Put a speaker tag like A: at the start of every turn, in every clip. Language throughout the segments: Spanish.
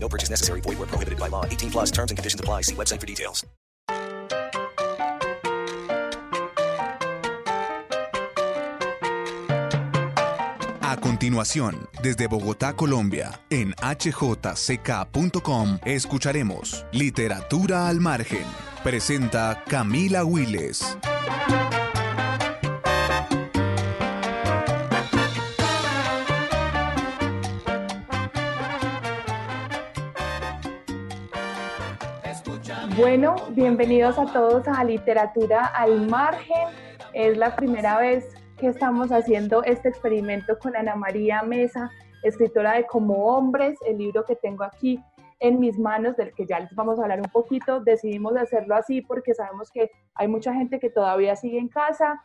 A: No purchase necessary. Void where prohibited by law. 18 plus terms and conditions apply. See website for details.
B: A continuación, desde Bogotá, Colombia, en hjck.com, escucharemos Literatura al Margen. Presenta Camila Willes.
C: Bueno, bienvenidos a todos a Literatura al Margen. Es la primera vez que estamos haciendo este experimento con Ana María Mesa, escritora de Como Hombres, el libro que tengo aquí en mis manos, del que ya les vamos a hablar un poquito. Decidimos hacerlo así porque sabemos que hay mucha gente que todavía sigue en casa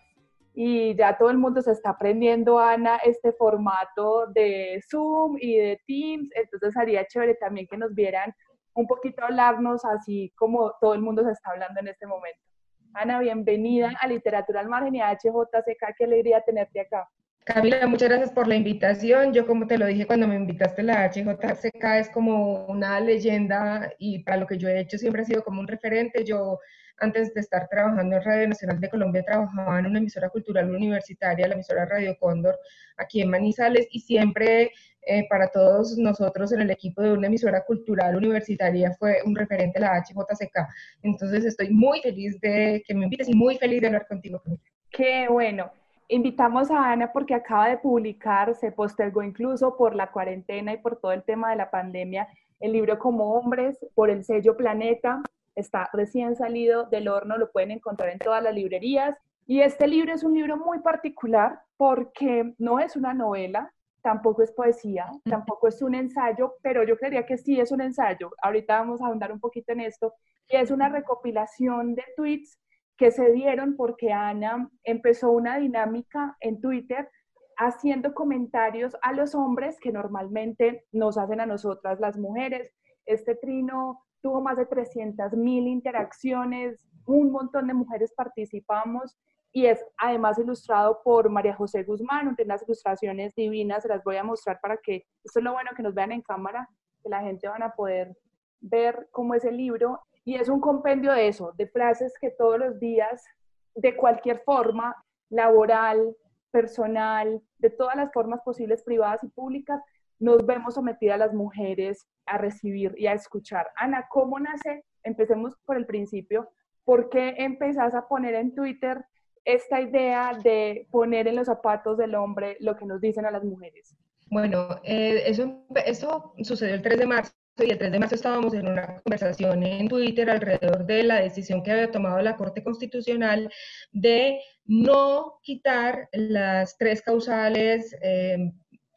C: y ya todo el mundo se está aprendiendo, Ana, este formato de Zoom y de Teams, entonces haría chévere también que nos vieran un poquito hablarnos así como todo el mundo se está hablando en este momento. Ana, bienvenida a Literatura al Margen y a HJCK, qué alegría tenerte acá.
D: Camila, muchas gracias por la invitación. Yo, como te lo dije cuando me invitaste, la HJCK es como una leyenda y para lo que yo he hecho siempre ha sido como un referente. Yo, antes de estar trabajando en Radio Nacional de Colombia, trabajaba en una emisora cultural universitaria, la emisora Radio Cóndor, aquí en Manizales, y siempre eh, para todos nosotros en el equipo de una emisora cultural universitaria fue un referente la HJCK. Entonces estoy muy feliz de que me invites y muy feliz de hablar contigo.
C: Qué bueno. Invitamos a Ana porque acaba de publicar, se postergó incluso por la cuarentena y por todo el tema de la pandemia, el libro Como Hombres por el sello Planeta. Está recién salido del horno, lo pueden encontrar en todas las librerías. Y este libro es un libro muy particular porque no es una novela, tampoco es poesía, tampoco es un ensayo, pero yo creería que sí es un ensayo. Ahorita vamos a ahondar un poquito en esto. Y es una recopilación de tweets que se dieron porque Ana empezó una dinámica en Twitter haciendo comentarios a los hombres que normalmente nos hacen a nosotras las mujeres. Este trino tuvo más de 300 mil interacciones, un montón de mujeres participamos y es además ilustrado por María José Guzmán, tiene unas ilustraciones divinas, se las voy a mostrar para que, esto es lo bueno que nos vean en cámara, que la gente van a poder ver cómo es el libro, y es un compendio de eso, de frases que todos los días, de cualquier forma, laboral, personal, de todas las formas posibles, privadas y públicas, nos vemos sometidas las mujeres a recibir y a escuchar. Ana, ¿cómo nace? Empecemos por el principio. ¿Por qué empezás a poner en Twitter esta idea de poner en los zapatos del hombre lo que nos dicen a las mujeres?
D: Bueno, eh, eso, eso sucedió el 3 de marzo y el 3 de marzo estábamos en una conversación en Twitter alrededor de la decisión que había tomado la Corte Constitucional de no quitar las tres causales eh,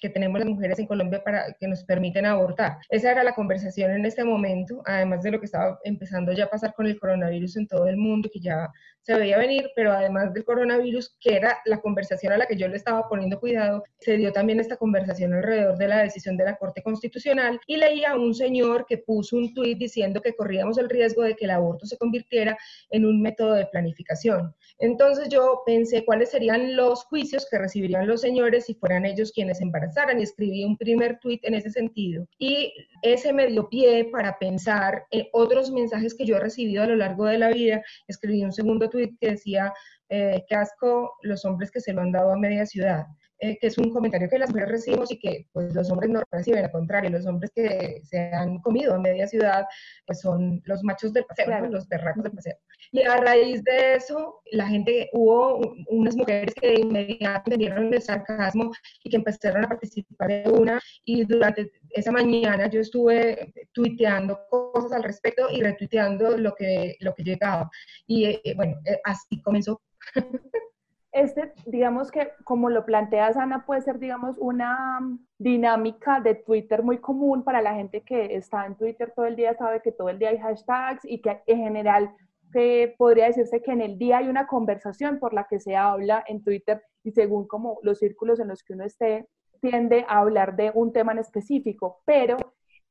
D: que tenemos las mujeres en Colombia para que nos permiten abortar. Esa era la conversación en este momento, además de lo que estaba empezando ya a pasar con el coronavirus en todo el mundo, que ya se veía venir, pero además del coronavirus, que era la conversación a la que yo le estaba poniendo cuidado, se dio también esta conversación alrededor de la decisión de la Corte Constitucional y leía a un señor que puso un tuit diciendo que corríamos el riesgo de que el aborto se convirtiera en un método de planificación. Entonces yo pensé cuáles serían los juicios que recibirían los señores si fueran ellos quienes embarazaran y escribí un primer tuit en ese sentido. Y ese me dio pie para pensar en otros mensajes que yo he recibido a lo largo de la vida. Escribí un segundo tuit que decía, eh, que asco los hombres que se lo han dado a media ciudad. Eh, que es un comentario que las mujeres recibimos y que pues, los hombres no reciben, al contrario, los hombres que se han comido a media ciudad pues, son los machos del paseo, los berracos del paseo. Y a raíz de eso, la gente, hubo unas mujeres que inmediatamente entendieron el sarcasmo y que empezaron a participar de una, y durante esa mañana yo estuve tuiteando cosas al respecto y retuiteando lo que, lo que llegaba. Y eh, bueno, así comenzó.
C: este, digamos que como lo planteas, Ana, puede ser, digamos, una dinámica de Twitter muy común para la gente que está en Twitter todo el día, sabe que todo el día hay hashtags y que en general que podría decirse que en el día hay una conversación por la que se habla en Twitter y según como los círculos en los que uno esté, tiende a hablar de un tema en específico, pero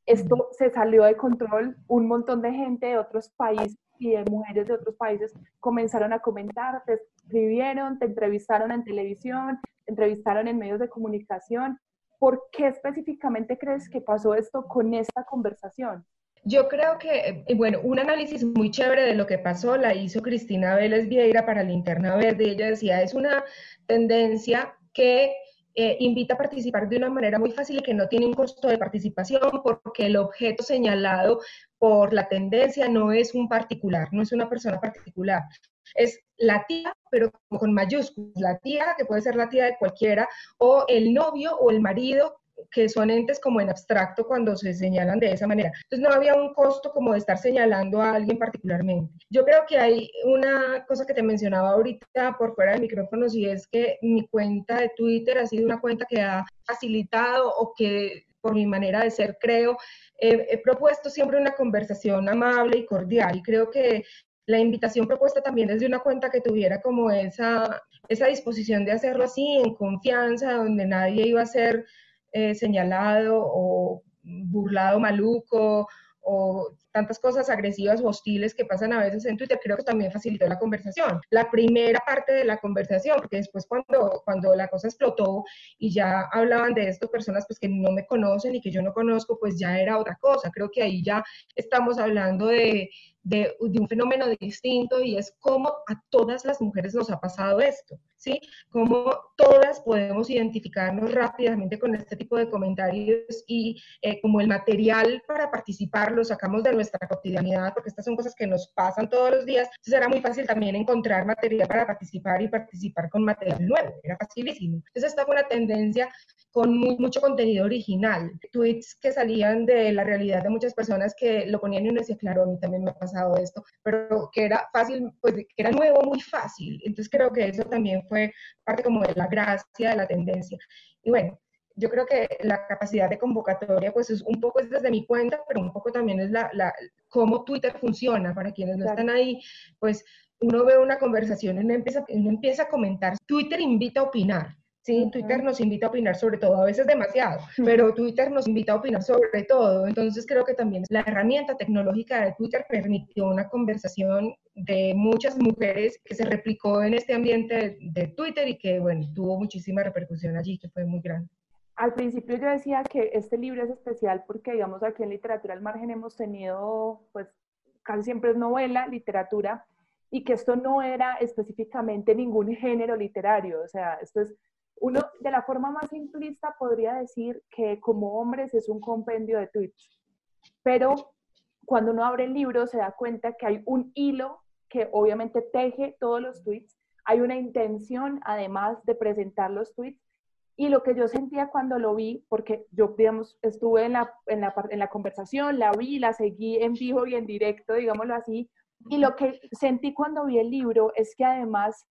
C: esto se salió de control, un montón de gente de otros países y de mujeres de otros países comenzaron a comentar, te escribieron, te entrevistaron en televisión, te entrevistaron en medios de comunicación. ¿Por qué específicamente crees que pasó esto con esta conversación?
D: Yo creo que, eh, bueno, un análisis muy chévere de lo que pasó la hizo Cristina Vélez Vieira para Linterna Verde. Ella decía, es una tendencia que eh, invita a participar de una manera muy fácil y que no tiene un costo de participación porque el objeto señalado por la tendencia no es un particular, no es una persona particular. Es la tía, pero con mayúsculas, la tía, que puede ser la tía de cualquiera, o el novio o el marido que son entes como en abstracto cuando se señalan de esa manera. Entonces no había un costo como de estar señalando a alguien particularmente. Yo creo que hay una cosa que te mencionaba ahorita por fuera del micrófono y es que mi cuenta de Twitter ha sido una cuenta que ha facilitado o que por mi manera de ser creo, he propuesto siempre una conversación amable y cordial y creo que la invitación propuesta también desde una cuenta que tuviera como esa, esa disposición de hacerlo así, en confianza, donde nadie iba a ser eh, señalado o burlado maluco o tantas cosas agresivas o hostiles que pasan a veces en Twitter, creo que también facilitó la conversación. La primera parte de la conversación, porque después cuando, cuando la cosa explotó y ya hablaban de esto personas pues que no me conocen y que yo no conozco, pues ya era otra cosa. Creo que ahí ya estamos hablando de, de, un fenómeno distinto y es cómo a todas las mujeres nos ha pasado esto, ¿sí? Cómo todas podemos identificarnos rápidamente con este tipo de comentarios y eh, como el material para participar lo sacamos de nuestra cotidianidad, porque estas son cosas que nos pasan todos los días, entonces era muy fácil también encontrar material para participar y participar con material nuevo, era facilísimo. Entonces esta fue una tendencia con mucho contenido original, tweets que salían de la realidad de muchas personas que lo ponían y uno decía, claro, a mí también me ha pasado esto, pero que era fácil, pues que era nuevo, muy fácil. Entonces creo que eso también fue parte como de la gracia de la tendencia. Y bueno, yo creo que la capacidad de convocatoria, pues es un poco es desde mi cuenta, pero un poco también es la, la cómo Twitter funciona. Para quienes no están ahí, pues uno ve una conversación y uno empieza, uno empieza a comentar. Twitter invita a opinar. Sí, Twitter nos invita a opinar sobre todo, a veces demasiado, pero Twitter nos invita a opinar sobre todo. Entonces creo que también la herramienta tecnológica de Twitter permitió una conversación de muchas mujeres que se replicó en este ambiente de, Twitter y que, bueno, tuvo muchísima repercusión allí, que fue muy grande.
C: Al principio yo decía que este libro es especial porque, digamos, aquí en Literatura al Margen hemos tenido, pues, casi siempre es novela, literatura, y que esto no era específicamente ningún género literario, o sea, esto es uno, de la forma más simplista, podría decir que como hombres es un compendio de tweets, pero cuando uno abre el libro se da cuenta que hay un hilo que obviamente teje todos los tweets, hay una intención además de presentar los tweets y lo que yo sentía cuando lo vi, porque yo, digamos, estuve en la, en la, en la conversación, la vi, la seguí en vivo y en directo, digámoslo así, y lo que sentí cuando vi el libro es que además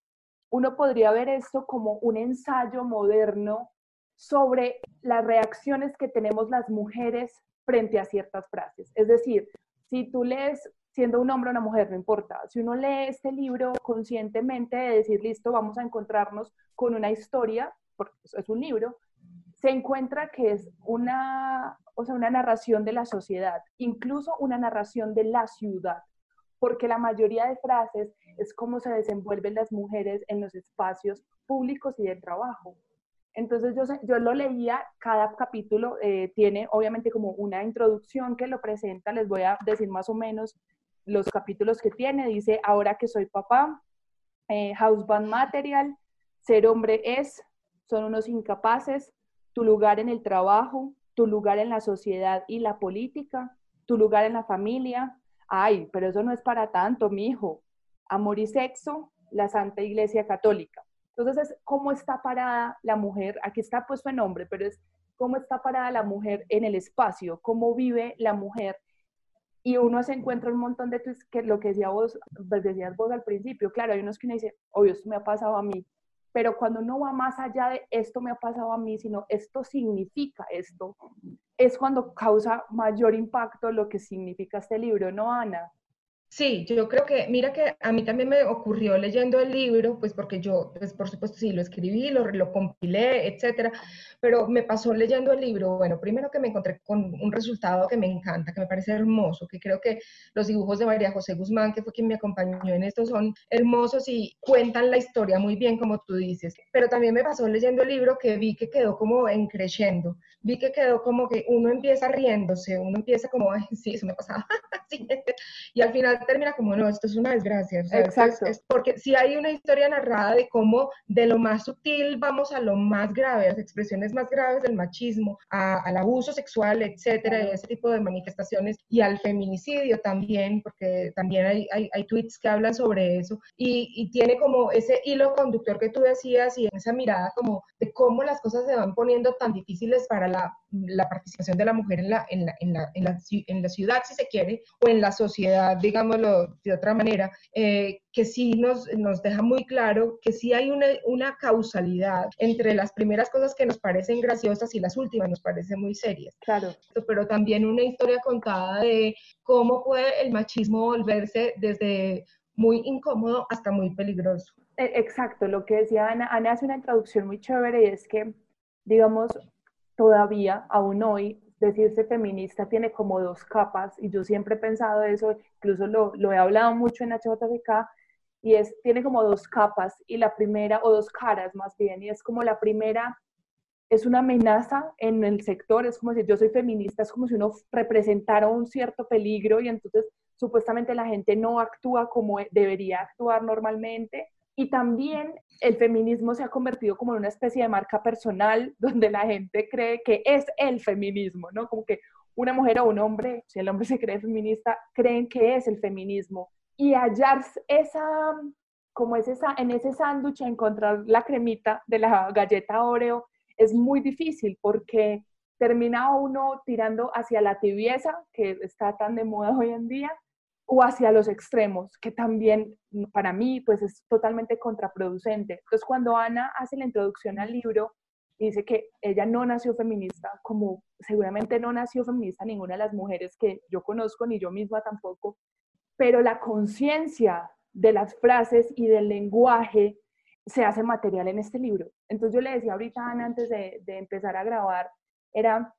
C: uno podría ver esto como un ensayo moderno sobre las reacciones que tenemos las mujeres frente a ciertas frases. Es decir, si tú lees, siendo un hombre o una mujer, no importa, si uno lee este libro conscientemente de decir, listo, vamos a encontrarnos con una historia, porque es un libro, se encuentra que es una, o sea, una narración de la sociedad, incluso una narración de la ciudad, porque la mayoría de frases es cómo se desenvuelven las mujeres en los espacios públicos y de trabajo. Entonces yo, yo lo leía, cada capítulo eh, tiene obviamente como una introducción que lo presenta, les voy a decir más o menos los capítulos que tiene, dice, ahora que soy papá, eh, House Band Material, ser hombre es, son unos incapaces, tu lugar en el trabajo, tu lugar en la sociedad y la política, tu lugar en la familia, ay, pero eso no es para tanto, mi hijo, Amor y Sexo, la Santa Iglesia Católica. Entonces es cómo está parada la mujer, aquí está puesto el nombre, pero es cómo está parada la mujer en el espacio, cómo vive la mujer. Y uno se encuentra un montón de tweets que lo que decía vos, pues decías vos al principio, claro, hay unos que uno dice, obvio, esto me ha pasado a mí. Pero cuando uno va más allá de esto me ha pasado a mí, sino esto significa esto, es cuando causa mayor impacto lo que significa este libro, ¿no, Ana?
D: Sí, yo creo que, mira que a mí también me ocurrió leyendo el libro, pues porque yo, pues por supuesto sí, lo escribí, lo, lo compilé, etcétera, pero me pasó leyendo el libro, bueno, primero que me encontré con un resultado que me encanta, que me parece hermoso, que creo que los dibujos de María José Guzmán, que fue quien me acompañó en esto, son hermosos y cuentan la historia muy bien, como tú dices, pero también me pasó leyendo el libro que vi que quedó como en creciendo, vi que quedó como que uno empieza riéndose, uno empieza como, Ay, sí, eso me pasaba, y al final termina como, no, esto es una desgracia.
C: Exacto.
D: Es, porque si hay una historia narrada de cómo de lo más sutil vamos a lo más grave, las expresiones más graves del machismo, al abuso sexual, etcétera, ese tipo de manifestaciones, y al feminicidio también, porque también hay, hay, hay tweets que hablan sobre eso, y, y, tiene como ese hilo conductor que tú decías y esa mirada como de cómo las cosas se van poniendo tan difíciles para la, la participación de la mujer en la, en la, en la, en la, en la ciudad, si se quiere, o en la sociedad, digamos, de otra manera, eh, que sí nos, nos deja muy claro que sí hay una, una causalidad entre las primeras cosas que nos parecen graciosas y las últimas nos parecen muy serias.
C: Claro.
D: Pero también una historia contada de cómo puede el machismo volverse desde muy incómodo hasta muy peligroso.
C: E, exacto, lo que decía Ana, Ana hace una introducción muy chévere y es que, digamos, todavía, aún hoy, decirse feminista tiene como dos capas y yo siempre he pensado eso, incluso lo, lo he hablado mucho en HJCK y es, tiene como dos capas y la primera, o dos caras más bien, y es como la primera es una amenaza en el sector, es como si yo soy feminista, es como si uno representara un cierto peligro y entonces supuestamente la gente no actúa como debería actuar normalmente y también el feminismo se ha convertido como en una especie de marca personal donde la gente cree que es el feminismo, ¿no? Como que una mujer o un hombre, si el hombre se cree feminista, creen que es el feminismo. Y hallar esa, como es esa, en ese sándwich, encontrar la cremita de la galleta Oreo es muy difícil porque termina uno tirando hacia la tibieza, que está tan de moda hoy en día, o hacia los extremos, que también para mí pues es totalmente contraproducente. Entonces cuando Ana hace la introducción al libro, dice que ella no nació feminista, como seguramente no nació feminista ninguna de las mujeres que yo conozco, ni yo misma tampoco, pero la conciencia de las frases y del lenguaje se hace material en este libro. Entonces yo le decía ahorita a Ana antes de, de empezar a grabar, era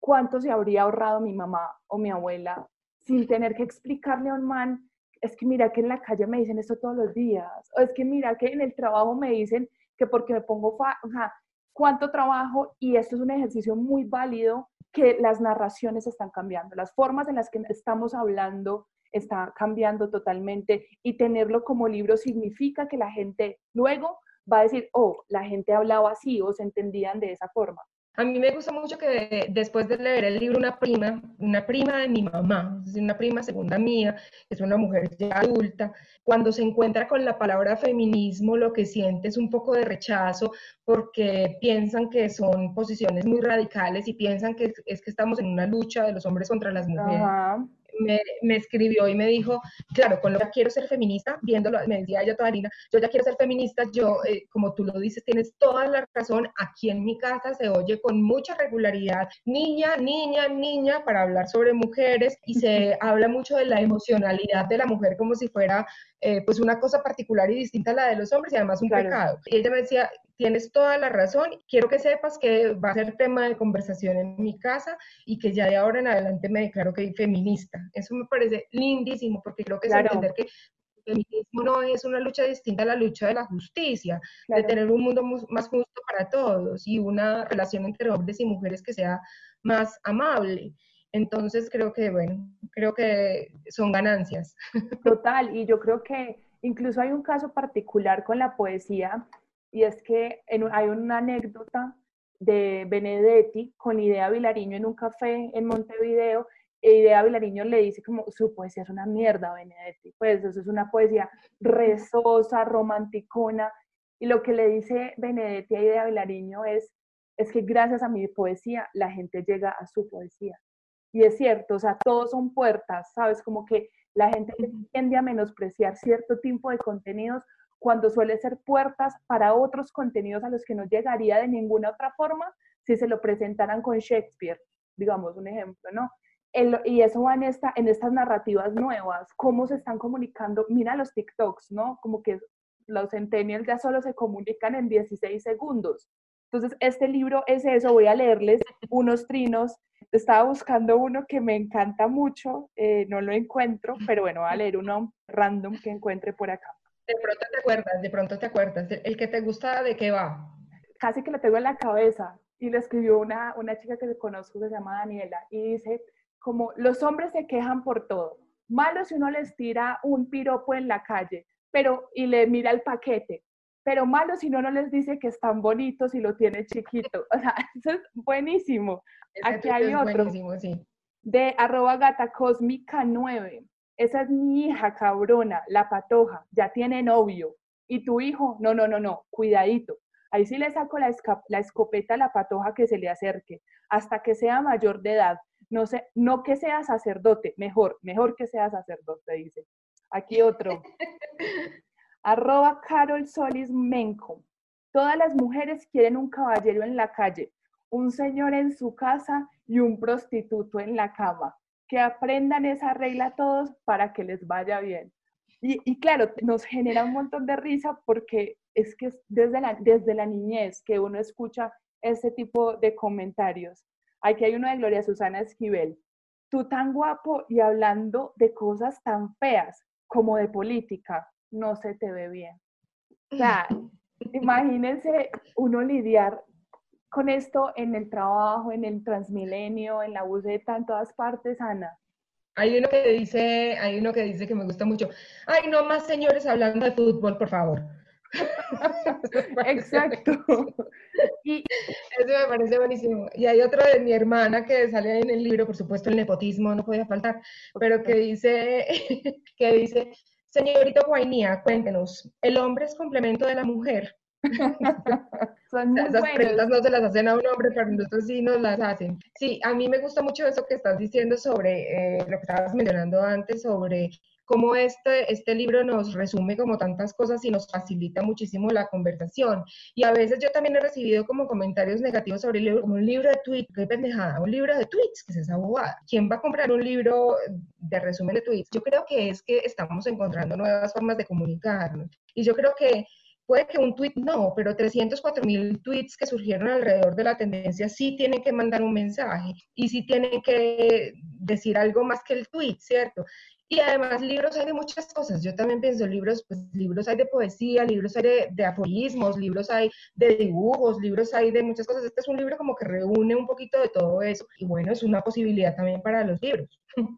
C: cuánto se habría ahorrado mi mamá o mi abuela sin tener que explicarle a un man, es que mira que en la calle me dicen esto todos los días, o es que mira que en el trabajo me dicen que porque me pongo, fa o sea, cuánto trabajo, y esto es un ejercicio muy válido, que las narraciones están cambiando, las formas en las que estamos hablando está cambiando totalmente, y tenerlo como libro significa que la gente luego va a decir, oh, la gente hablaba así o se entendían de esa forma.
D: A mí me gusta mucho que después de leer el libro, una prima, una prima de mi mamá, una prima segunda mía, es una mujer ya adulta, cuando se encuentra con la palabra feminismo, lo que siente es un poco de rechazo porque piensan que son posiciones muy radicales y piensan que es que estamos en una lucha de los hombres contra las mujeres me, escribió y me dijo, claro, con lo que quiero ser feminista, viéndolo, me decía ella toda linda, yo ya quiero ser feminista, yo, eh, como tú lo dices, tienes toda la razón, aquí en mi casa se oye con mucha regularidad, niña, niña, niña, para hablar sobre mujeres y se habla mucho de la emocionalidad de la mujer como si fuera eh, pues una cosa particular y distinta a la de los hombres y además un pecado. Y ella me decía, tienes toda la razón, quiero que sepas que va a ser tema de conversación en mi casa y que ya de ahora en adelante me declaro que soy feminista. Eso me parece lindísimo porque creo que es entender que el feminismo no es una lucha distinta a la lucha de la justicia, de tener un mundo más justo para todos y una relación entre hombres y mujeres que sea más amable. Entonces creo que, bueno, creo que son ganancias.
C: Total, y yo creo que incluso hay un caso particular con la poesía y es que hay una anécdota de Benedetti con Idea Vilariño en un café en Montevideo. E Idea Vilariño le dice como, su poesía es una mierda, Benedetti. Pues eso es una poesía rezosa, romanticona. Y lo que le dice Benedetti a Idea Vilariño es, es que gracias a mi poesía la gente llega a su poesía. Y es cierto, o sea, todos son puertas, ¿sabes? Como que la gente tiende a menospreciar cierto tipo de contenidos cuando suele ser puertas para otros contenidos a los que no llegaría de ninguna otra forma si se lo presentaran con Shakespeare, digamos un ejemplo, ¿no? y eso va en, esta, en estas narrativas nuevas, cómo se están comunicando, mira los TikToks, ¿no? Como que los centennials ya solo se comunican en 16 segundos. Entonces, este libro es eso, voy a leerles unos trinos. Estaba buscando uno que me encanta mucho, eh, no lo encuentro, pero bueno, voy a leer uno random que encuentre por acá.
D: De pronto te acuerdas, de pronto te acuerdas. ¿El que te gusta de qué va?
C: Casi que lo tengo en la cabeza. Y lo escribió una, una chica que conozco que se llama Daniela y dice, como los hombres se quejan por todo. Malo si uno les tira un piropo en la calle, pero y le mira el paquete. Pero malo si uno no les dice que están bonitos y lo tiene chiquito. O sea, eso es buenísimo. Aquí hay otro. Sí. De arroba gata cósmica 9. Esa es mi hija cabrona, la patoja, ya tiene novio. ¿Y tu hijo? No, no, no, no, cuidadito. Ahí sí le saco la, la escopeta a la patoja que se le acerque, hasta que sea mayor de edad no, sé, no que sea sacerdote, mejor, mejor que sea sacerdote, dice. Aquí otro. Arroba Carol Solis Menco. Todas las mujeres quieren un caballero en la calle, un señor en su casa y un prostituto en la cama. Que aprendan esa regla todos para que les vaya bien. Y, y, claro, nos genera un montón de risa porque es que es desde la, desde la niñez que uno escucha ese tipo de comentarios. Aquí hay uno de Gloria Susana Esquivel. Tú tan guapo y hablando de cosas tan feas como de política, no se te ve bien. O sea, imagínense uno lidiar con esto en el trabajo, en el Transmilenio, en la buseta, en todas partes, Ana.
D: Hay uno que dice, hay uno que dice que me gusta mucho. Ay, no más señores hablando de fútbol, por favor.
C: Exacto.
D: Y eso me parece buenísimo. Y hay otro de mi hermana que sale en el libro, por supuesto el nepotismo no podía faltar, pero que dice, que dice, señorita Guainía, cuéntenos, ¿el hombre es complemento de la mujer? Esas preguntas no se las hacen a un hombre, pero nosotros sí nos las hacen. Sí, a mí me gusta mucho eso que estás diciendo sobre eh, lo que estabas mencionando antes, sobre cómo este, este libro nos resume como tantas cosas y nos facilita muchísimo la conversación. Y a veces yo también he recibido como comentarios negativos sobre el libro, como un libro de tweets, qué pendejada, un libro de tweets, que es esa bobada. ¿Quién va a comprar un libro de resumen de tweets? Yo creo que es que estamos encontrando nuevas formas de comunicarnos. Y yo creo que Puede que un tweet no, pero 304 mil tweets que surgieron alrededor de la tendencia sí tienen que mandar un mensaje y sí tienen que decir algo más que el tweet, ¿cierto? Y además libros hay de muchas cosas. Yo también pienso libros, pues libros hay de poesía, libros hay de, de, aforismos, libros hay de dibujos, libros hay de muchas cosas. Este es un libro como que reúne un poquito de todo eso. Y bueno, es una posibilidad también para los libros.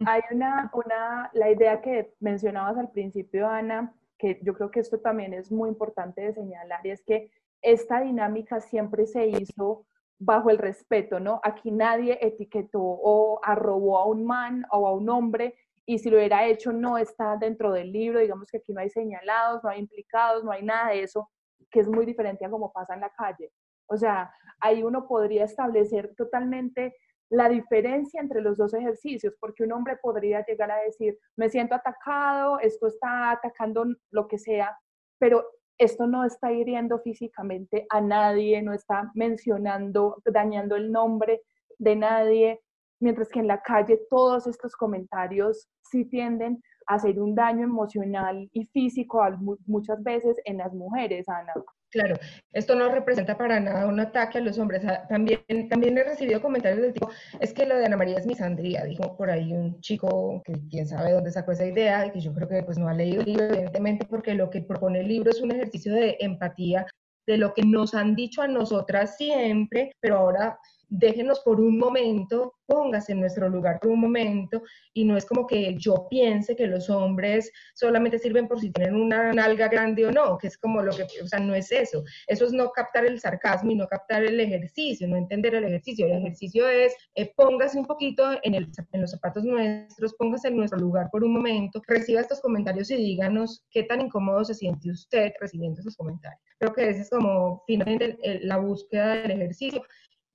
C: Hay una, una, la idea que mencionabas al principio, Ana, que yo creo que esto también es muy importante de señalar, y es que esta dinámica siempre se hizo bajo el respeto, ¿no? Aquí nadie etiquetó o arrobó a un man o a un hombre y si lo hubiera hecho no está dentro del libro, digamos que aquí no hay señalados, no hay implicados, no hay nada de eso, que es muy diferente a como pasa en la calle. O sea, ahí uno podría establecer totalmente la diferencia entre los dos ejercicios, porque un hombre podría llegar a decir, me siento atacado, esto está atacando lo que sea, pero esto no está hiriendo físicamente a nadie, no está mencionando, dañando el nombre de nadie, mientras que en la calle todos estos comentarios sí tienden a hacer un daño emocional y físico muchas veces en las mujeres, Ana.
D: Claro, esto no representa para nada un ataque a los hombres. Ah, también, también he recibido comentarios del tipo, es que lo de Ana María es misandría, dijo por ahí un chico que quién sabe dónde sacó esa idea y que yo creo que pues no ha leído el libro, evidentemente, porque lo que propone el libro es un ejercicio de empatía de lo que nos han dicho a nosotras siempre, pero ahora déjenos por un momento, póngase en nuestro lugar por un momento, y no es como que yo piense que los hombres solamente sirven por si tienen una nalga grande o no, que es como lo que, o sea, no es eso. Eso es no captar el sarcasmo y no captar el ejercicio, no entender el ejercicio. El ejercicio es eh, póngase un poquito en, el, los zapatos nuestros, póngase en nuestro lugar por un momento, reciba estos comentarios y díganos qué tan incómodo se siente usted recibiendo esos comentarios. Creo que esa es como finalmente la búsqueda del ejercicio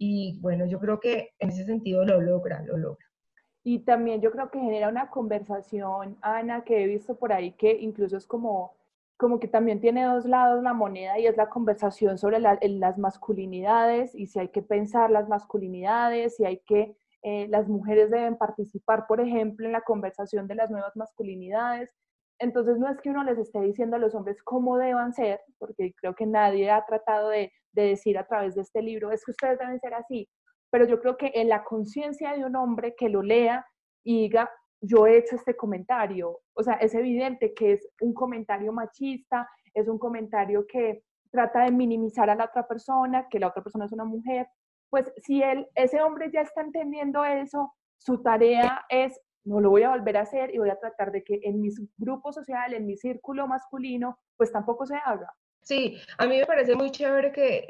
D: y bueno, yo creo que en ese sentido lo logra, lo logra.
C: Y también yo creo que genera una conversación, Ana, que he visto por ahí que incluso es como, como que también tiene dos lados la moneda y es la conversación sobre las masculinidades y si hay que pensar las masculinidades, si hay que, eh, las mujeres deben participar, por ejemplo, en la conversación de las nuevas masculinidades. Entonces no es que uno les esté diciendo a los hombres cómo deban ser, porque creo que nadie ha tratado de, de decir a través de este libro, es que ustedes deben ser así, pero yo creo que en la conciencia de un hombre que lo lea y diga, yo he hecho este comentario. O sea, es evidente que es un comentario machista, es un comentario que trata de minimizar a la otra persona, que la otra persona es una mujer. Pues si él, ese hombre ya está entendiendo eso, su tarea es, no lo voy a volver a hacer y voy a tratar de que en mi grupo social, en mi círculo masculino, pues tampoco se haga.
D: Sí, a mí me parece muy chévere que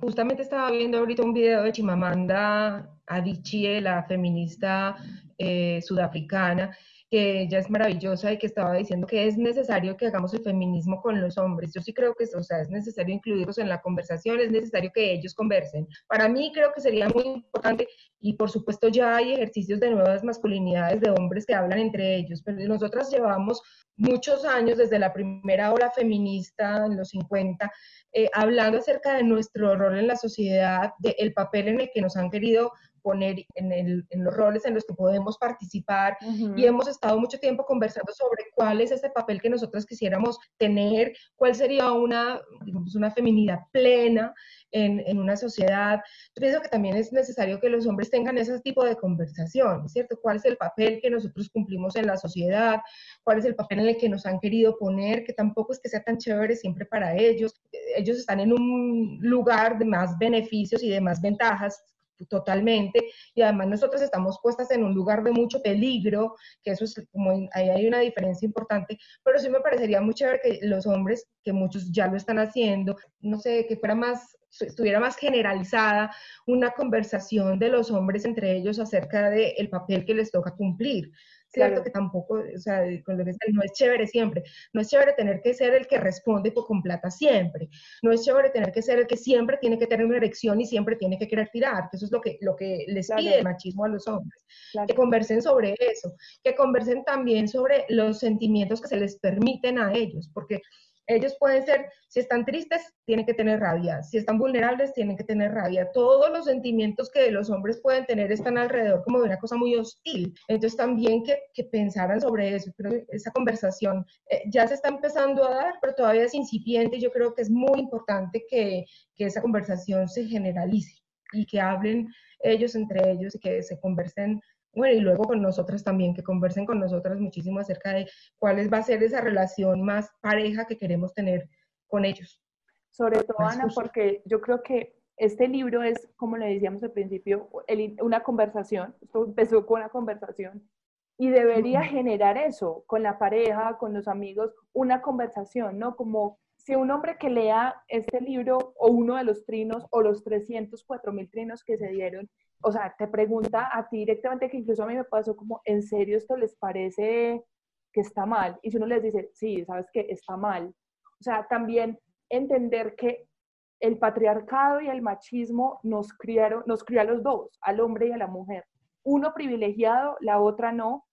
D: justamente estaba viendo ahorita un video de Chimamanda Adichie, la feminista eh, sudafricana, que ella es maravillosa y que estaba diciendo que es necesario que hagamos el feminismo con los hombres. Yo sí creo que o sea, es necesario incluirlos en la conversación, es necesario que ellos conversen. Para mí creo que sería muy importante y por supuesto ya hay ejercicios de nuevas masculinidades de hombres que hablan entre ellos, pero nosotras llevamos muchos años desde la primera hora feminista en los 50, eh, hablando acerca de nuestro rol en la sociedad, del papel en el que nos han querido poner en, el, en, los roles en los que podemos participar y hemos estado mucho tiempo conversando sobre cuál es ese papel que nosotros quisiéramos tener, cuál sería una, digamos, una feminidad plena en, en, una sociedad. Yo pienso que también es necesario que los hombres tengan ese tipo de conversación, ¿cierto? ¿Cuál es el papel que nosotros cumplimos en la sociedad? ¿Cuál es el papel en el que nos han querido poner? Que tampoco es que sea tan chévere siempre para ellos. Ellos están en un lugar de más beneficios y de más ventajas totalmente, y además nosotros estamos puestas en un lugar de mucho peligro, que eso es como, ahí hay una diferencia importante, pero sí me parecería muy chévere que los hombres, que muchos ya lo están haciendo, no sé, que fuera más estuviera más generalizada una conversación de los hombres entre ellos acerca del el papel que les toca cumplir. Cierto que tampoco, o sea, con lo que no es chévere siempre. No es chévere tener que ser el que responde con plata siempre. No es chévere tener que ser el que siempre tiene que tener una erección y siempre tiene que querer tirar, que eso es lo que, lo que les pide el machismo a los hombres. Que conversen sobre eso, que conversen también sobre los sentimientos que se les permiten a ellos, porque ellos pueden ser, si están tristes, tienen que tener rabia, si están vulnerables, tienen que tener rabia. Todos los sentimientos que los hombres pueden tener están alrededor como de una cosa muy hostil. Entonces también que, que pensaran sobre eso. Esa conversación eh, ya se está empezando a dar, pero todavía es incipiente. Yo creo que es muy importante que, que esa conversación se generalice y que hablen ellos entre ellos y que se conversen bueno, y luego con nosotras también, que conversen con nosotras muchísimo acerca de cuál va a ser esa relación más pareja que queremos tener con ellos.
C: Sobre todo, Ana, porque yo creo que este libro es, como le decíamos al principio, una conversación, esto empezó con una conversación, y debería generar eso con la pareja, con los amigos, una conversación, ¿no? Como si un hombre que lea este libro o uno de los trinos o los 304 mil trinos que se dieron o sea, te pregunta a ti directamente, que incluso a mí me pasó como, ¿en serio esto les parece que está mal? Y si uno les dice, sí, sabes que está mal. O sea, también entender que el patriarcado y el machismo nos criaron, nos crió a los dos, al hombre y a la mujer. Uno privilegiado, la otra no,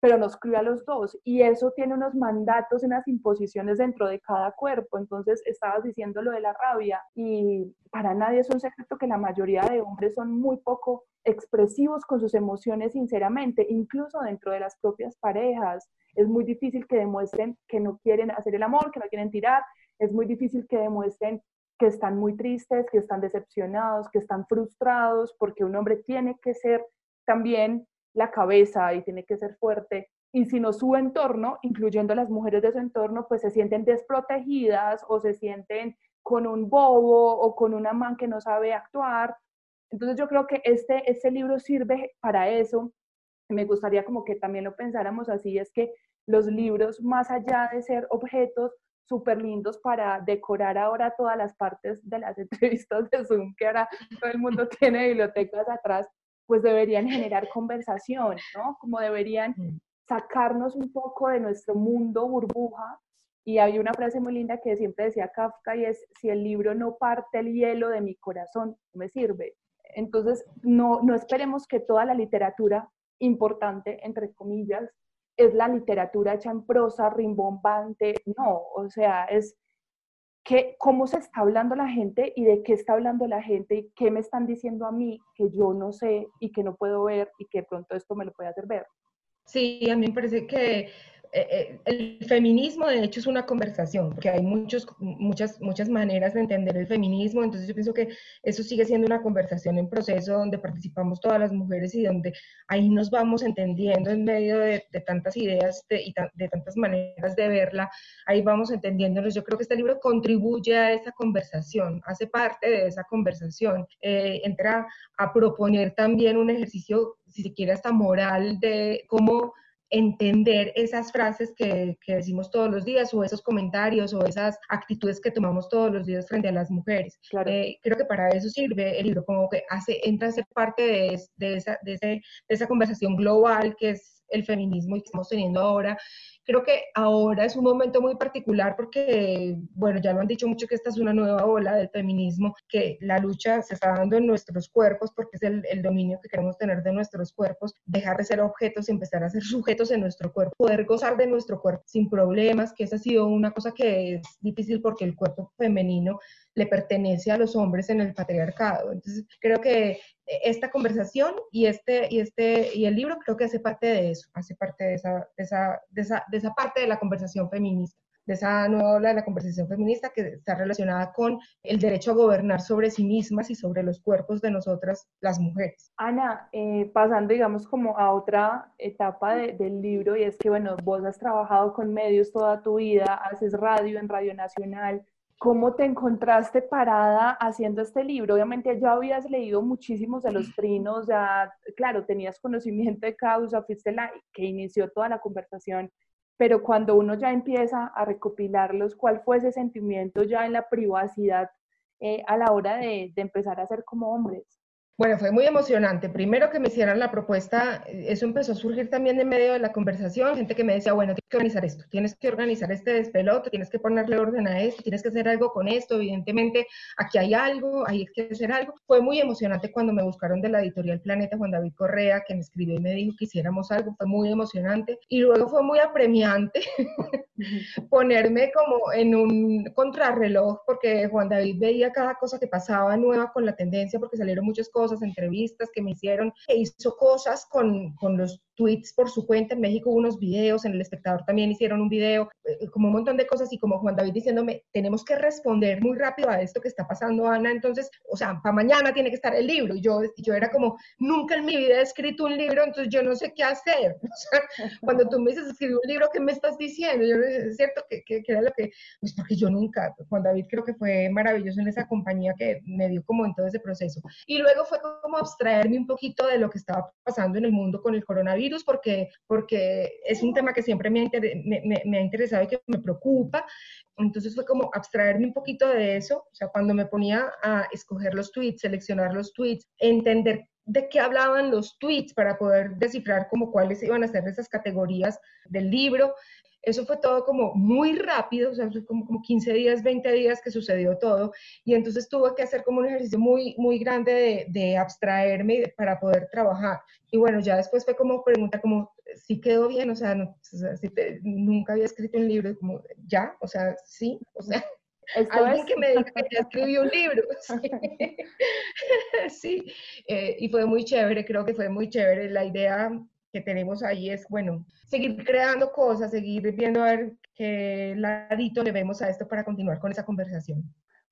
C: pero nos crió a los dos y eso tiene unos mandatos, unas imposiciones dentro de cada cuerpo. Entonces, estabas diciendo lo de la rabia y para nadie es un secreto que la mayoría de hombres son muy poco expresivos con sus emociones sinceramente, incluso dentro de las propias parejas. Es muy difícil que demuestren que no quieren hacer el amor, que no quieren tirar. Es muy difícil que demuestren que están muy tristes, que están decepcionados, que están frustrados, porque un hombre tiene que ser también la cabeza y tiene que ser fuerte. Y si no su entorno, incluyendo las mujeres de su entorno, pues se sienten desprotegidas o se sienten con un bobo o con una man que no sabe actuar. Entonces yo creo que este, este libro sirve para eso. Me gustaría como que también lo pensáramos así, es que los libros, más allá de ser objetos súper lindos para decorar ahora todas las partes de las entrevistas de Zoom, que ahora todo el mundo tiene bibliotecas atrás, pues deberían generar conversación, ¿no? Como deberían mm. sacarnos un poco de nuestro mundo burbuja. Y hay una frase muy linda que siempre decía Kafka y es, si el libro no parte el hielo de mi corazón, no me sirve. Entonces, no, no esperemos que toda la literatura importante, entre comillas, es la literatura hecha en prosa, rimbombante, no, o sea, es que, cómo se está hablando la gente y de qué está hablando la gente y qué me están diciendo a mí que yo no sé y que no puedo ver y que pronto esto me lo puede hacer ver.
D: Sí, a mí me parece que eh, eh, el feminismo de hecho es una conversación, porque hay muchos, muchas, muchas maneras de entender el feminismo, entonces yo pienso que eso sigue siendo una conversación en proceso donde participamos todas las mujeres y donde ahí nos vamos entendiendo en medio de, tantas ideas y de tantas maneras de verla, ahí vamos entendiéndonos. Yo creo que este libro contribuye a esa conversación, hace parte de esa conversación, eh, entra a proponer también un ejercicio, si se quiere, hasta moral de cómo entender esas frases que, decimos todos los días o esos comentarios o esas actitudes que tomamos todos los días frente a las mujeres. Eh, creo que para eso sirve el libro, como que hace, entra a ser parte de, de, esa, de esa conversación global que es el feminismo y que estamos teniendo ahora. Creo que ahora es un momento muy particular porque, bueno, ya lo han dicho mucho que esta es una nueva ola del feminismo, que la lucha se está dando en nuestros cuerpos porque es el, el dominio que queremos tener de nuestros cuerpos, dejar de ser objetos y empezar a ser sujetos en nuestro cuerpo, poder gozar de nuestro cuerpo sin problemas, que esa ha sido una cosa que es difícil porque el cuerpo femenino le pertenece a los hombres en el patriarcado. Entonces, creo que esta conversación y este y este y el libro creo que hace parte de eso, hace parte de esa, esa, esa parte de la conversación feminista de esa nueva ola de la conversación feminista que está relacionada con el derecho a gobernar sobre sí mismas y sobre los cuerpos de nosotras, las mujeres.
C: Ana, eh, pasando, digamos, como a otra etapa del libro, y es que, bueno, vos has trabajado con medios toda tu vida, haces radio en Radio Nacional, ¿Cómo te encontraste parada haciendo este libro? Obviamente ya habías leído muchísimos de los trinos, ya, claro, tenías conocimiento de causa, fuiste la que inició toda la conversación, pero cuando uno ya empieza a recopilarlos, ¿cuál fue ese sentimiento ya en la privacidad eh, a la hora de, de empezar a ser como hombres?
D: Bueno, fue muy emocionante. Primero que me hicieran la propuesta, eso empezó a surgir también en medio de la conversación, gente que me decía, bueno, tienes que organizar esto, tienes que organizar este despelote, tienes que ponerle orden a esto, tienes que hacer algo con esto, evidentemente aquí hay algo, hay que hacer algo. Fue muy emocionante cuando me buscaron de la editorial Planeta Juan David Correa, que me escribió y me dijo que hiciéramos algo, fue muy emocionante. Y luego fue muy apremiante ponerme como en un contrarreloj, porque Juan David veía cada cosa que pasaba nueva con la tendencia, porque salieron muchas cosas entrevistas que me hicieron, e hizo cosas con, con los tweets por su cuenta. En México unos videos, en El Espectador también hicieron un video, eh, como un montón de cosas y como Juan David diciéndome, tenemos que responder muy rápido a esto que está pasando, Ana. Entonces, o sea, para mañana tiene que estar el libro. Y yo, yo era como, nunca en mi vida he escrito un libro, entonces yo no sé qué hacer. Cuando tú me dices escribir un libro, ¿qué me estás diciendo? Yo, es cierto que, que, era lo que, pues porque yo nunca, Juan David creo que fue maravilloso en esa compañía que me dio como en todo ese proceso. Y luego fue como abstraerme un poquito de lo que estaba pasando en el mundo con el coronavirus, porque, porque es un tema que siempre me ha, me, ha interesado y que me preocupa. Entonces fue como abstraerme un poquito de eso, o sea, cuando me ponía a escoger los tweets, seleccionar los tweets, entender de qué hablaban los tweets para poder descifrar como cuáles iban a ser esas categorías del libro. Eso fue todo como muy rápido, o sea, como, como 15 días, 20 días que sucedió todo. Y entonces tuve que hacer como un ejercicio muy, muy grande de, de abstraerme para poder trabajar. Y bueno, ya después fue como pregunta como, si quedó bien? O sea, no, si nunca había escrito un libro, como, ya, o sea, sí, o sea, alguien que me dijo que ya escribí un libro. Sí, eh, y fue muy chévere, creo que fue muy chévere. La idea que tenemos ahí es, bueno, seguir creando cosas, seguir viendo a ver qué ladito le vemos a esto para continuar con esa conversación.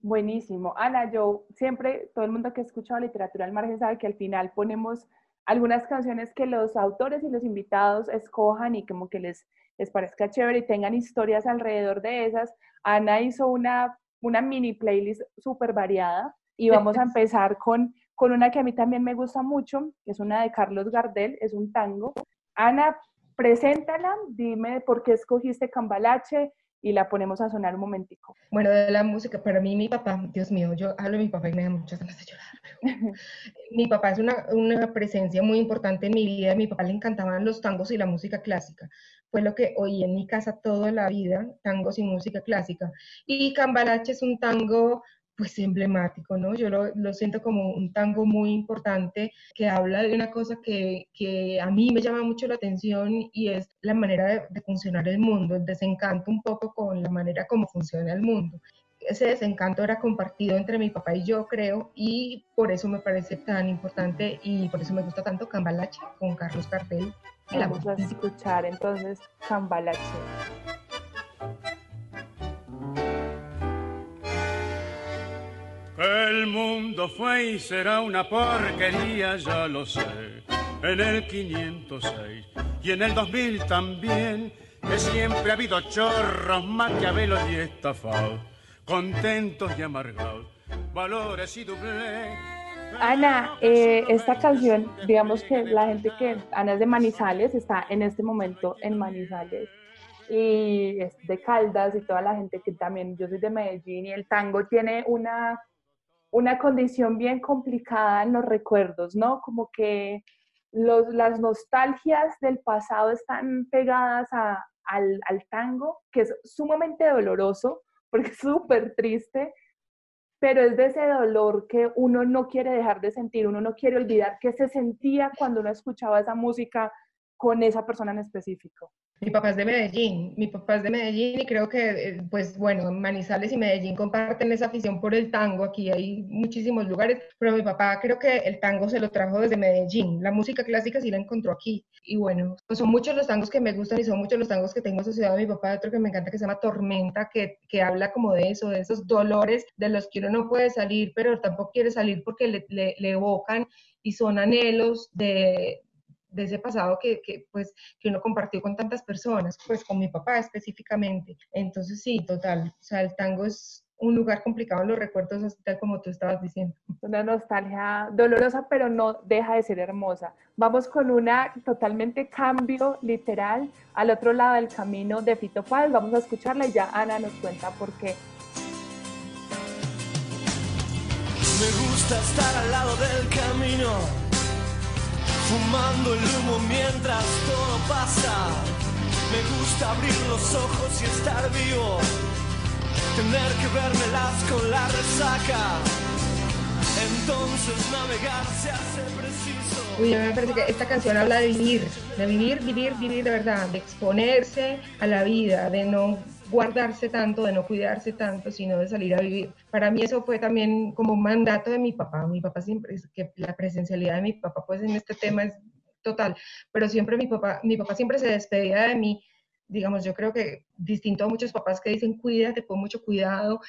C: Buenísimo. Ana, yo siempre, todo el mundo que ha escuchado literatura al margen sabe que al final ponemos algunas canciones que los autores y los invitados escojan y como que les, les parezca chévere y tengan historias alrededor de esas. Ana hizo una, una mini playlist súper variada y vamos a empezar con con una que a mí también me gusta mucho, que es una de Carlos Gardel, es un tango. Ana, preséntala, dime por qué escogiste Cambalache y la ponemos a sonar un momentico.
D: Bueno, de la música, para mí mi papá, Dios mío, yo hablo de mi papá y me da muchas ganas de llorar. mi papá es una, una presencia muy importante en mi vida, a mi papá le encantaban los tangos y la música clásica fue lo que oí en mi casa toda la vida, tangos y música clásica. Y Cambalache es un tango pues emblemático, ¿no? Yo lo, lo, siento como un tango muy importante que habla de una cosa que, que a mí me llama mucho la atención y es la manera de, funcionar el mundo, el desencanto un poco con la manera como funciona el mundo. Ese desencanto era compartido entre mi papá y yo, creo, y por eso me parece tan importante y por eso me gusta tanto Cambalache con Carlos Cartel.
C: Vamos a escuchar entonces Cambalache.
E: El mundo fue y será una porquería, ya lo sé. En el 506 y en el 2000 también, que siempre ha habido chorros, maquiavelos y estafados, contentos y amargados, valores y doble.
C: Ana, eh, esta canción, digamos que la gente que, Ana es de Manizales, está en este momento en Manizales y es de Caldas y toda la gente que también, yo soy de Medellín y el tango tiene una una condición bien complicada en los recuerdos, ¿no? Como que los, las nostalgias del pasado están pegadas al, al, tango, que es sumamente doloroso, porque es súper triste, pero es de ese dolor que uno no quiere dejar de sentir, uno no quiere olvidar que se sentía cuando uno escuchaba esa música con esa persona en específico.
D: Mi papá es de Medellín, mi papá es de Medellín y creo que, eh, pues bueno, Manizales y Medellín comparten esa afición por el tango, aquí hay muchísimos lugares, pero mi papá creo que el tango se lo trajo desde Medellín, la música clásica sí la encontró aquí. Y bueno, pues son muchos los tangos que me gustan y son muchos los tangos que tengo asociado a mi papá, otro que me encanta que se llama Tormenta, que, que habla como de eso, de esos dolores de los que uno no puede salir, pero tampoco quiere salir porque le, le, le evocan y son anhelos de, de ese pasado que, que, pues, que uno compartió con tantas personas, pues con mi papá específicamente. Entonces sí, total, o sea, el tango es un lugar complicado en los recuerdos, así tal como tú estabas diciendo.
C: Una nostalgia dolorosa, pero no deja de ser hermosa. Vamos con una totalmente cambio literal al otro lado del camino de Fito Páez. Vamos a escucharla y ya Ana nos cuenta por qué.
F: Me gusta estar al lado del camino fumando el humo mientras todo pasa. Me gusta abrir los ojos y estar vivo, tener que vermelas con la resaca. Entonces navegar se hace preciso.
D: Uy, a mí me parece que esta canción habla de vivir, de vivir, vivir, vivir de verdad, de exponerse a la vida, de no guardarse tanto, de no cuidarse tanto, sino de salir a vivir. Para mí eso fue también como un mandato de mi papá. Mi papá siempre, que la presencialidad de mi papá pues en este tema es total, pero siempre mi papá, mi papá siempre se despedía de mí digamos, yo creo que distinto a muchos papás que dicen cuídate, pon mucho cuidado,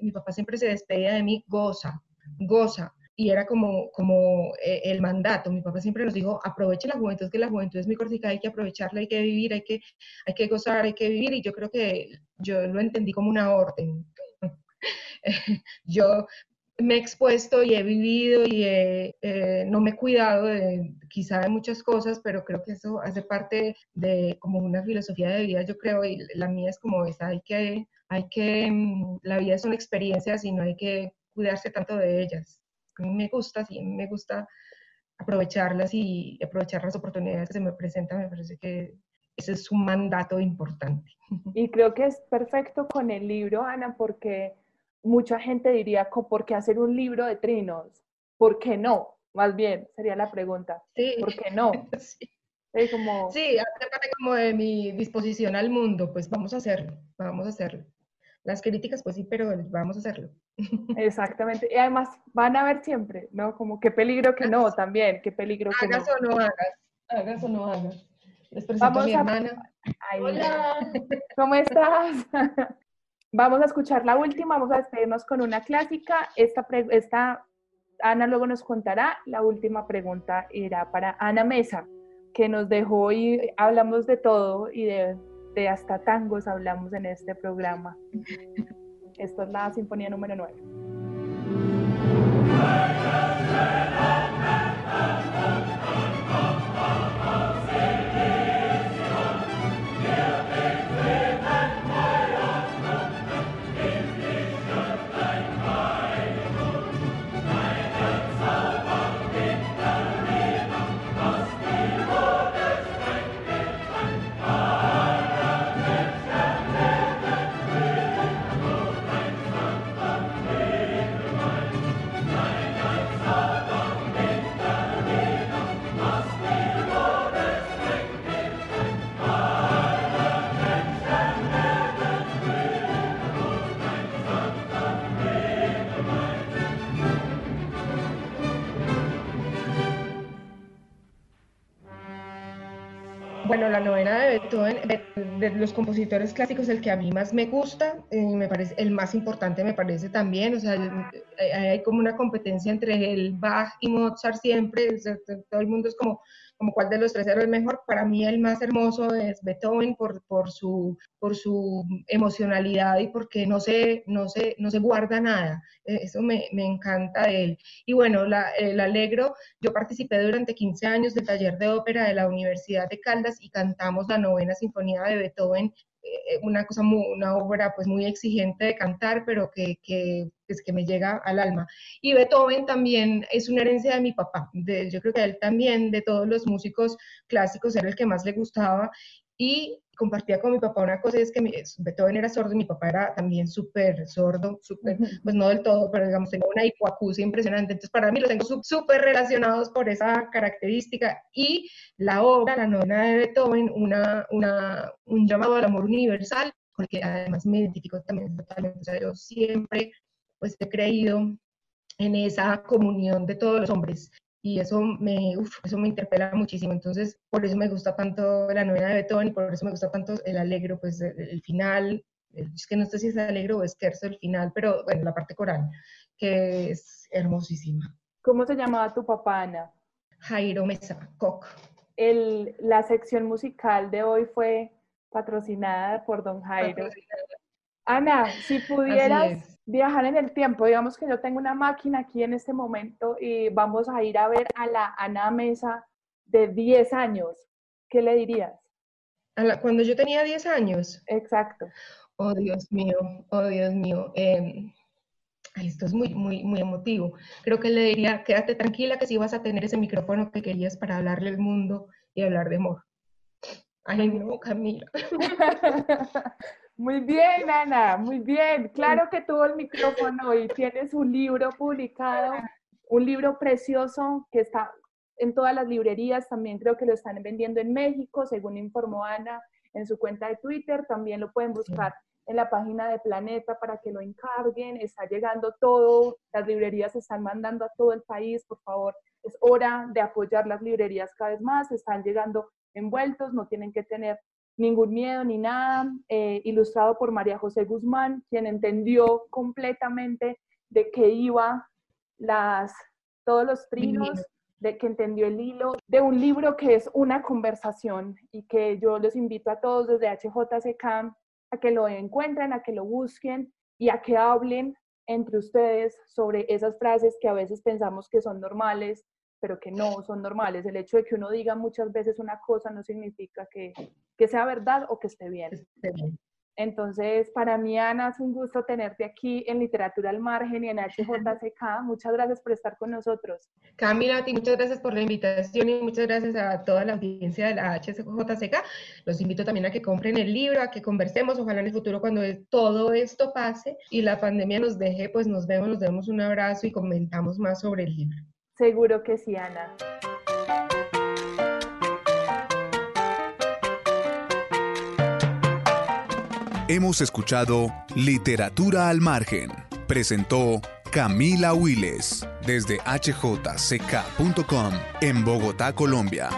D: mi papá siempre se despedía de mí, goza, goza, y era como, como eh, el mandato. Mi papá siempre nos dijo, aproveche la juventud, que la juventud es muy cortica, hay que aprovecharla, hay que vivir, hay que, hay que gozar, hay que vivir, y yo creo que yo lo entendí como una orden. yo me he expuesto y he vivido y eh, no me he cuidado de, quizá de muchas cosas, pero creo que eso hace parte de como una filosofía de vida, yo creo, y la mía es como esa, hay que, hay que, mm, la vida es una experiencia, y no hay que cuidarse tanto de ellas a mí me gusta, sí, me gusta aprovecharlas y aprovechar las oportunidades que se me presentan, me parece que ese es un mandato importante.
C: Y creo que es perfecto con el libro, Ana, porque mucha gente diría, ¿por qué hacer un libro de trinos? ¿Por qué no? Más bien, sería la pregunta. Sí. ¿Por qué no?
D: Sí. como... Sí, hace parte como de mi disposición al mundo, pues vamos a hacerlo, vamos a hacerlo. Las críticas, pues sí, pero vamos a hacerlo.
C: Exactamente. Y además van a ver siempre, ¿no? Como qué peligro que no también, qué peligro que
D: no. Hagas o no hagas, hagas o no hagas. Les presento Vamos a mi hermana.
C: Hola. ¿Cómo estás? Vamos a escuchar la última, vamos a despedirnos con una clásica. Esta, esta Ana luego nos contará. La última pregunta irá para Ana Mesa, que nos dejó y hablamos de todo y de, de hasta tangos hablamos en este programa. Esta es la sinfonía número 9.
D: La novena de Beethoven, de, los compositores clásicos, el que a mí más me gusta, me parece, el más importante me parece también, o sea, hay como una competencia entre el Bach y Mozart siempre, todo el mundo es como como cuál de los tres era el mejor. Para mí el más hermoso es Beethoven por, por, su, por su emocionalidad y porque no se, no se, no se guarda nada. E, eso me, me encanta de él. Y bueno, la, el Alegro, yo participé durante 15 años del taller de ópera de la Universidad de Caldas y cantamos la novena sinfonía de Beethoven eh, una cosa una obra pues muy exigente de cantar, pero que, que, pues, que me llega al alma. Y Beethoven también es una herencia de mi papá, de, yo creo que él también, de todos los músicos clásicos, era el que más le gustaba y compartía con mi papá una cosa, es que Beethoven era sordo y mi papá era también súper sordo, super, pues no del todo, pero digamos, tengo una hipoacusia impresionante. Entonces, para mí los tengo súper relacionados por esa característica. Y la obra, la novena de Beethoven, una, una, un llamado al amor universal, porque además me identifico también totalmente. O sea, yo siempre pues he creído en esa comunión de todos los hombres y eso me, uf, eso me interpela muchísimo. Entonces, por eso me gusta tanto la novena de Beethoven y por eso me gusta tanto el alegro, pues el, final, es que no sé si es alegro o es terzo el final, pero bueno, la parte coral, que es hermosísima.
C: ¿Cómo se llamaba tu papá, Ana?
D: Jairo Mesa, Koch.
C: El, la sección musical de hoy fue patrocinada por don Jairo. Ana, si pudieras viajar en el tiempo. Digamos que yo tengo una máquina aquí en este momento y vamos a ir a ver a la Ana Mesa de 10 años. ¿Qué le dirías?
D: cuando yo tenía 10 años.
C: Exacto.
D: Oh, Dios mío, oh, Dios mío. Em, esto es muy, muy, muy emotivo. Creo que le diría, quédate tranquila que si vas a tener ese micrófono que querías para hablarle al mundo y hablar de amor. Ay, no, Camila.
C: Muy bien, Ana, muy bien. Claro que tuvo el micrófono y tiene su libro publicado, un libro precioso que está en todas las librerías, también creo que lo están vendiendo en México, según informó Ana en su cuenta de Twitter, también lo pueden buscar en la página de Planeta para que lo encarguen, está llegando todo, las librerías se están mandando a todo el país, por favor, es hora de apoyar las librerías cada vez más, están llegando envueltos, no tienen que tener ningún miedo ni nada, eh, ilustrado por María José Guzmán, quien entendió completamente de qué iba las, todos los trinos, de que entendió el hilo, de un libro que es una conversación y que yo los invito a todos desde HJCK a que lo encuentren, a que lo busquen y a que hablen entre ustedes sobre esas frases que a veces pensamos que son normales, pero que no son normales. El hecho de que uno diga muchas veces una cosa no significa que, que sea verdad o que esté bien. Entonces, para mí, Ana, es un gusto tenerte aquí en Literatura al Margen y en HJCK. Muchas gracias por estar con nosotros.
D: Camila, muchas gracias por la invitación y muchas gracias a toda la audiencia de la HJCK. Los invito también a que compren el libro, a que conversemos, ojalá en el futuro cuando todo esto pase y la pandemia nos deje, pues nos vemos, nos demos un abrazo y comentamos más sobre el libro.
C: Seguro que sí, Ana.
B: Hemos escuchado Literatura al Margen. Presentó Camila Wiles desde hjck.com en Bogotá, Colombia.